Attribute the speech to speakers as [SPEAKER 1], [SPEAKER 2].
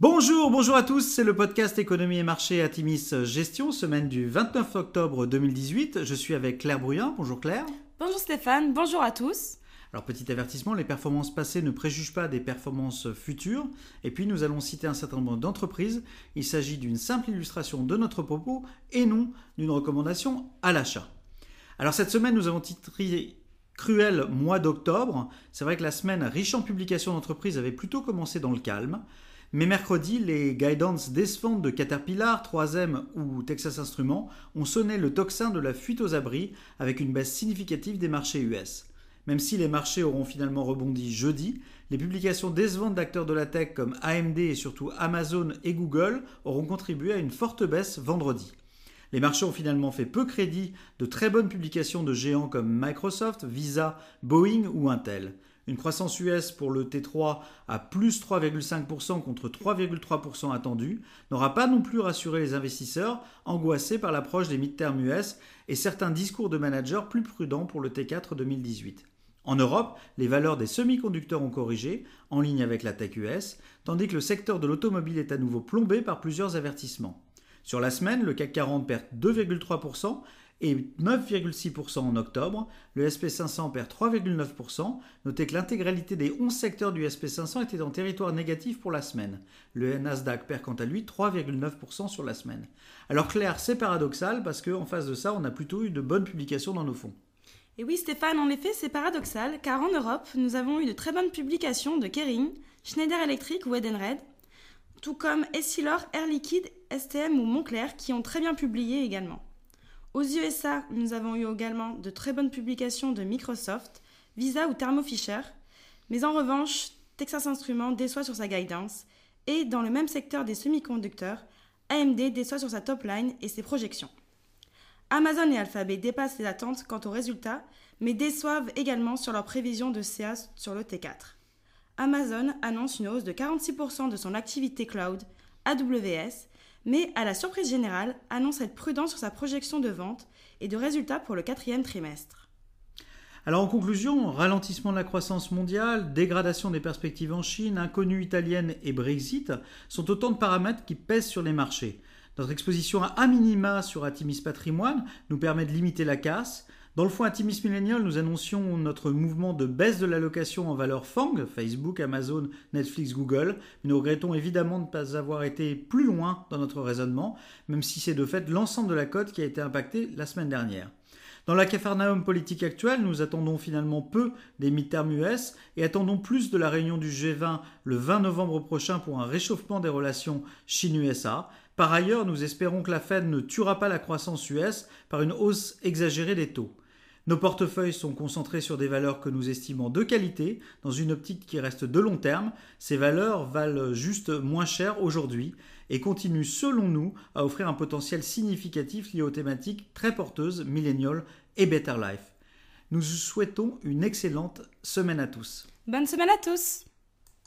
[SPEAKER 1] Bonjour, bonjour à tous, c'est le podcast Économie et Marché à Timis Gestion, semaine du 29 octobre 2018. Je suis avec Claire Brouillin. Bonjour Claire.
[SPEAKER 2] Bonjour Stéphane, bonjour à tous.
[SPEAKER 1] Alors petit avertissement, les performances passées ne préjugent pas des performances futures. Et puis nous allons citer un certain nombre d'entreprises. Il s'agit d'une simple illustration de notre propos et non d'une recommandation à l'achat. Alors cette semaine, nous avons titré Cruel mois d'octobre. C'est vrai que la semaine riche en publications d'entreprises avait plutôt commencé dans le calme. Mais mercredi, les guidance décevantes de Caterpillar, 3M ou Texas Instruments ont sonné le tocsin de la fuite aux abris avec une baisse significative des marchés US. Même si les marchés auront finalement rebondi jeudi, les publications décevantes d'acteurs de la tech comme AMD et surtout Amazon et Google auront contribué à une forte baisse vendredi. Les marchés ont finalement fait peu crédit de très bonnes publications de géants comme Microsoft, Visa, Boeing ou Intel. Une croissance US pour le T3 à plus 3,5% contre 3,3% attendu n'aura pas non plus rassuré les investisseurs angoissés par l'approche des mid-term US et certains discours de managers plus prudents pour le T4 2018. En Europe, les valeurs des semi-conducteurs ont corrigé, en ligne avec la tech US, tandis que le secteur de l'automobile est à nouveau plombé par plusieurs avertissements. Sur la semaine, le CAC 40 perd 2,3% et 9,6% en octobre. Le SP500 perd 3,9%. Notez que l'intégralité des 11 secteurs du SP500 était en territoire négatif pour la semaine. Le Nasdaq perd quant à lui 3,9% sur la semaine. Alors Claire, c'est paradoxal parce qu'en face de ça, on a plutôt eu de bonnes publications dans nos fonds.
[SPEAKER 2] Et oui, Stéphane, en effet, c'est paradoxal, car en Europe, nous avons eu de très bonnes publications de Kering, Schneider Electric ou Edenred, tout comme Essilor, Air Liquide, STM ou Montclair, qui ont très bien publié également. Aux USA, nous avons eu également de très bonnes publications de Microsoft, Visa ou Thermo Fisher, mais en revanche, Texas Instruments déçoit sur sa guidance, et dans le même secteur des semi-conducteurs, AMD déçoit sur sa top line et ses projections. Amazon et Alphabet dépassent les attentes quant aux résultats, mais déçoivent également sur leurs prévisions de CA sur le T4. Amazon annonce une hausse de 46% de son activité cloud, AWS, mais à la surprise générale, annonce être prudent sur sa projection de vente et de résultats pour le quatrième trimestre.
[SPEAKER 1] Alors en conclusion, ralentissement de la croissance mondiale, dégradation des perspectives en Chine, inconnue italienne et Brexit sont autant de paramètres qui pèsent sur les marchés. Notre exposition à minima sur Atimis Patrimoine nous permet de limiter la casse. Dans le fonds Atimis Millennial, nous annoncions notre mouvement de baisse de l'allocation en valeur FANG, Facebook, Amazon, Netflix, Google. nous regrettons évidemment de ne pas avoir été plus loin dans notre raisonnement, même si c'est de fait l'ensemble de la cote qui a été impactée la semaine dernière. Dans la cafarnaum politique actuelle, nous attendons finalement peu des midterms US et attendons plus de la réunion du G20 le 20 novembre prochain pour un réchauffement des relations Chine-USA. Par ailleurs, nous espérons que la Fed ne tuera pas la croissance US par une hausse exagérée des taux. Nos portefeuilles sont concentrés sur des valeurs que nous estimons de qualité, dans une optique qui reste de long terme. Ces valeurs valent juste moins cher aujourd'hui et continuent selon nous à offrir un potentiel significatif lié aux thématiques très porteuses Millennial et Better Life. Nous vous souhaitons une excellente semaine à tous.
[SPEAKER 2] Bonne semaine à tous